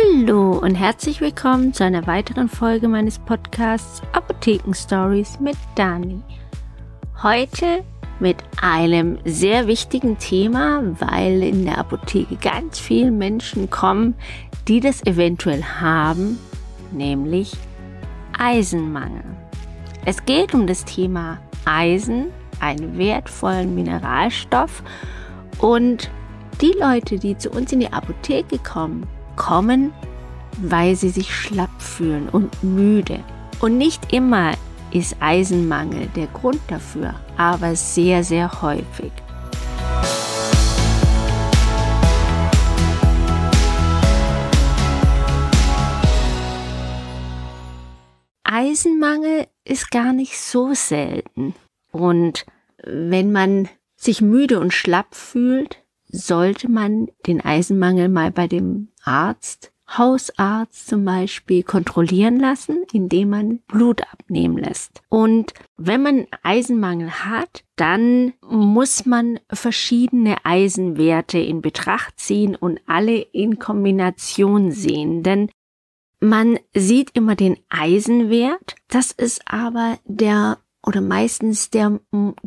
Hallo und herzlich willkommen zu einer weiteren Folge meines Podcasts Apotheken Stories mit Dani. Heute mit einem sehr wichtigen Thema, weil in der Apotheke ganz viele Menschen kommen, die das eventuell haben, nämlich Eisenmangel. Es geht um das Thema Eisen, einen wertvollen Mineralstoff und die Leute, die zu uns in die Apotheke kommen, kommen, weil sie sich schlapp fühlen und müde. Und nicht immer ist Eisenmangel der Grund dafür, aber sehr, sehr häufig. Eisenmangel ist gar nicht so selten. Und wenn man sich müde und schlapp fühlt, sollte man den Eisenmangel mal bei dem Arzt, Hausarzt zum Beispiel, kontrollieren lassen, indem man Blut abnehmen lässt. Und wenn man Eisenmangel hat, dann muss man verschiedene Eisenwerte in Betracht ziehen und alle in Kombination sehen. Denn man sieht immer den Eisenwert, das ist aber der oder meistens der,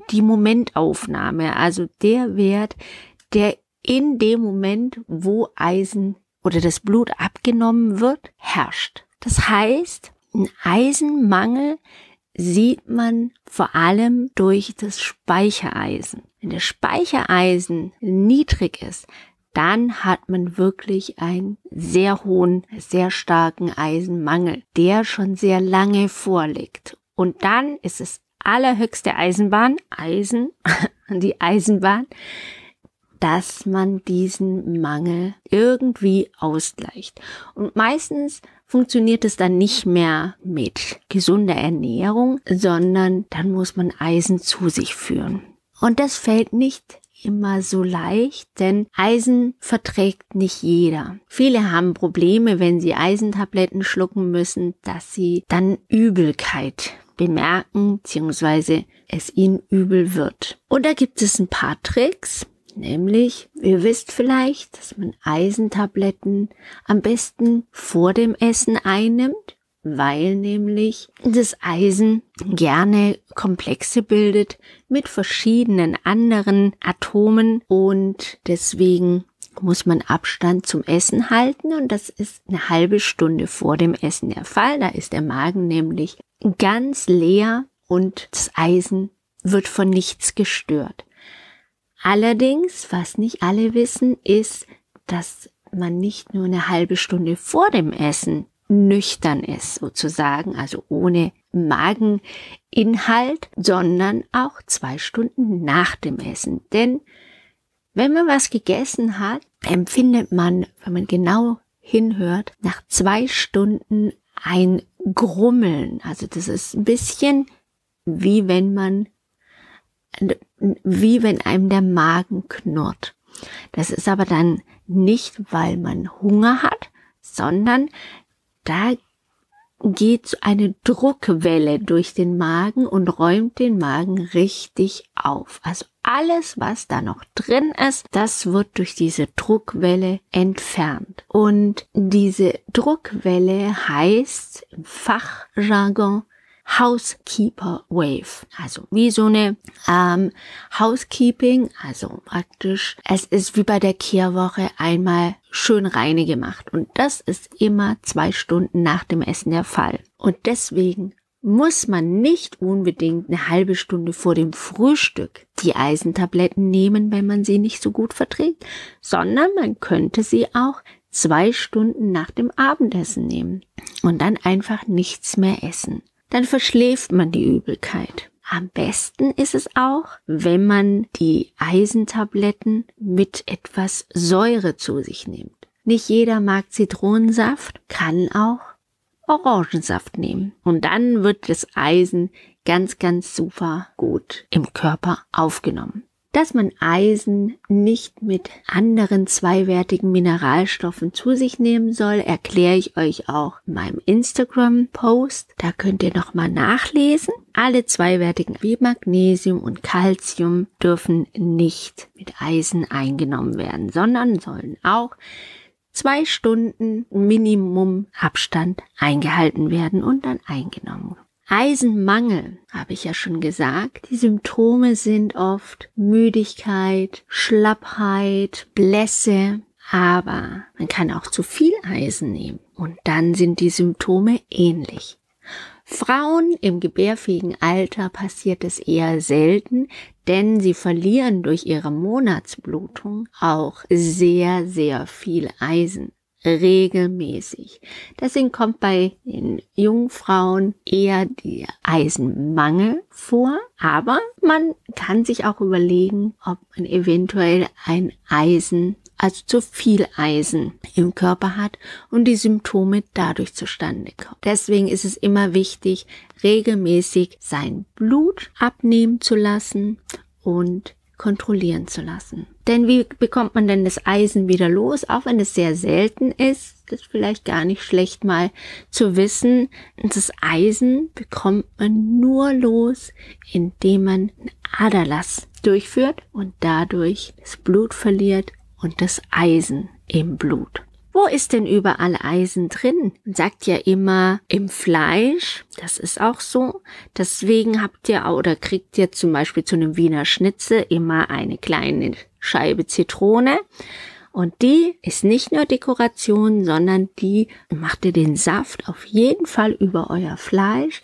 die Momentaufnahme, also der Wert, der in dem Moment, wo Eisen oder das Blut abgenommen wird, herrscht. Das heißt, ein Eisenmangel sieht man vor allem durch das Speichereisen. Wenn das Speichereisen niedrig ist, dann hat man wirklich einen sehr hohen, sehr starken Eisenmangel, der schon sehr lange vorliegt. Und dann ist es allerhöchste Eisenbahn, Eisen, die Eisenbahn, dass man diesen Mangel irgendwie ausgleicht. Und meistens funktioniert es dann nicht mehr mit gesunder Ernährung, sondern dann muss man Eisen zu sich führen. Und das fällt nicht immer so leicht, denn Eisen verträgt nicht jeder. Viele haben Probleme, wenn sie Eisentabletten schlucken müssen, dass sie dann Übelkeit bemerken, beziehungsweise es ihnen übel wird. Und da gibt es ein paar Tricks, Nämlich, ihr wisst vielleicht, dass man Eisentabletten am besten vor dem Essen einnimmt, weil nämlich das Eisen gerne Komplexe bildet mit verschiedenen anderen Atomen und deswegen muss man Abstand zum Essen halten und das ist eine halbe Stunde vor dem Essen der Fall. Da ist der Magen nämlich ganz leer und das Eisen wird von nichts gestört. Allerdings, was nicht alle wissen, ist, dass man nicht nur eine halbe Stunde vor dem Essen nüchtern ist, sozusagen, also ohne Mageninhalt, sondern auch zwei Stunden nach dem Essen. Denn wenn man was gegessen hat, empfindet man, wenn man genau hinhört, nach zwei Stunden ein Grummeln. Also das ist ein bisschen wie wenn man wie wenn einem der Magen knurrt. Das ist aber dann nicht, weil man Hunger hat, sondern da geht eine Druckwelle durch den Magen und räumt den Magen richtig auf. Also alles, was da noch drin ist, das wird durch diese Druckwelle entfernt. Und diese Druckwelle heißt im Fachjargon Housekeeper Wave. Also wie so eine ähm, Housekeeping, also praktisch, es ist wie bei der Kehrwoche einmal schön reine gemacht. Und das ist immer zwei Stunden nach dem Essen der Fall. Und deswegen muss man nicht unbedingt eine halbe Stunde vor dem Frühstück die Eisentabletten nehmen, wenn man sie nicht so gut verträgt, sondern man könnte sie auch zwei Stunden nach dem Abendessen nehmen und dann einfach nichts mehr essen dann verschläft man die Übelkeit. Am besten ist es auch, wenn man die Eisentabletten mit etwas Säure zu sich nimmt. Nicht jeder mag Zitronensaft, kann auch Orangensaft nehmen. Und dann wird das Eisen ganz, ganz super gut im Körper aufgenommen dass man Eisen nicht mit anderen zweiwertigen Mineralstoffen zu sich nehmen soll, erkläre ich euch auch in meinem Instagram-Post. Da könnt ihr nochmal nachlesen. Alle zweiwertigen wie Magnesium und Calcium dürfen nicht mit Eisen eingenommen werden, sondern sollen auch zwei Stunden Minimum Abstand eingehalten werden und dann eingenommen. Eisenmangel, habe ich ja schon gesagt. Die Symptome sind oft Müdigkeit, Schlappheit, Blässe, aber man kann auch zu viel Eisen nehmen und dann sind die Symptome ähnlich. Frauen im gebärfähigen Alter passiert es eher selten, denn sie verlieren durch ihre Monatsblutung auch sehr, sehr viel Eisen regelmäßig. Deswegen kommt bei den Jungfrauen eher der Eisenmangel vor, aber man kann sich auch überlegen, ob man eventuell ein Eisen also zu viel Eisen im Körper hat und die Symptome dadurch zustande kommen. Deswegen ist es immer wichtig, regelmäßig sein Blut abnehmen zu lassen und kontrollieren zu lassen. Denn wie bekommt man denn das Eisen wieder los, auch wenn es sehr selten ist? Ist vielleicht gar nicht schlecht mal zu wissen. Das Eisen bekommt man nur los, indem man einen Aderlass durchführt und dadurch das Blut verliert und das Eisen im Blut. Wo ist denn überall Eisen drin? Man sagt ja immer im Fleisch, das ist auch so. Deswegen habt ihr oder kriegt ihr zum Beispiel zu einem Wiener Schnitzel immer eine kleine Scheibe Zitrone. Und die ist nicht nur Dekoration, sondern die macht ihr den Saft auf jeden Fall über euer Fleisch,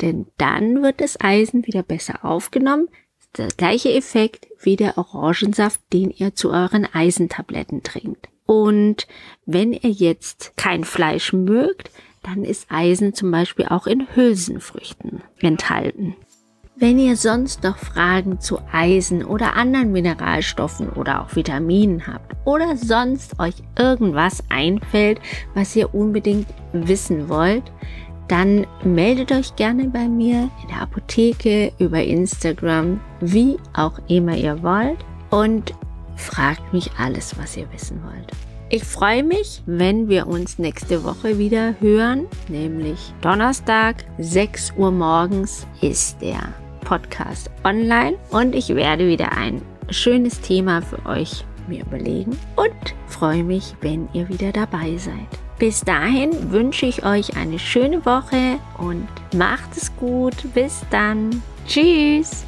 denn dann wird das Eisen wieder besser aufgenommen, der gleiche Effekt wie der Orangensaft, den ihr zu euren Eisentabletten trinkt. Und wenn ihr jetzt kein Fleisch mögt, dann ist Eisen zum Beispiel auch in Hülsenfrüchten enthalten. Wenn ihr sonst noch Fragen zu Eisen oder anderen Mineralstoffen oder auch Vitaminen habt oder sonst euch irgendwas einfällt, was ihr unbedingt wissen wollt, dann meldet euch gerne bei mir in der Apotheke, über Instagram, wie auch immer ihr wollt und fragt mich alles, was ihr wissen wollt. Ich freue mich, wenn wir uns nächste Woche wieder hören, nämlich Donnerstag, 6 Uhr morgens ist der Podcast online und ich werde wieder ein schönes Thema für euch mir überlegen und freue mich, wenn ihr wieder dabei seid. Bis dahin wünsche ich euch eine schöne Woche und macht es gut. Bis dann. Tschüss.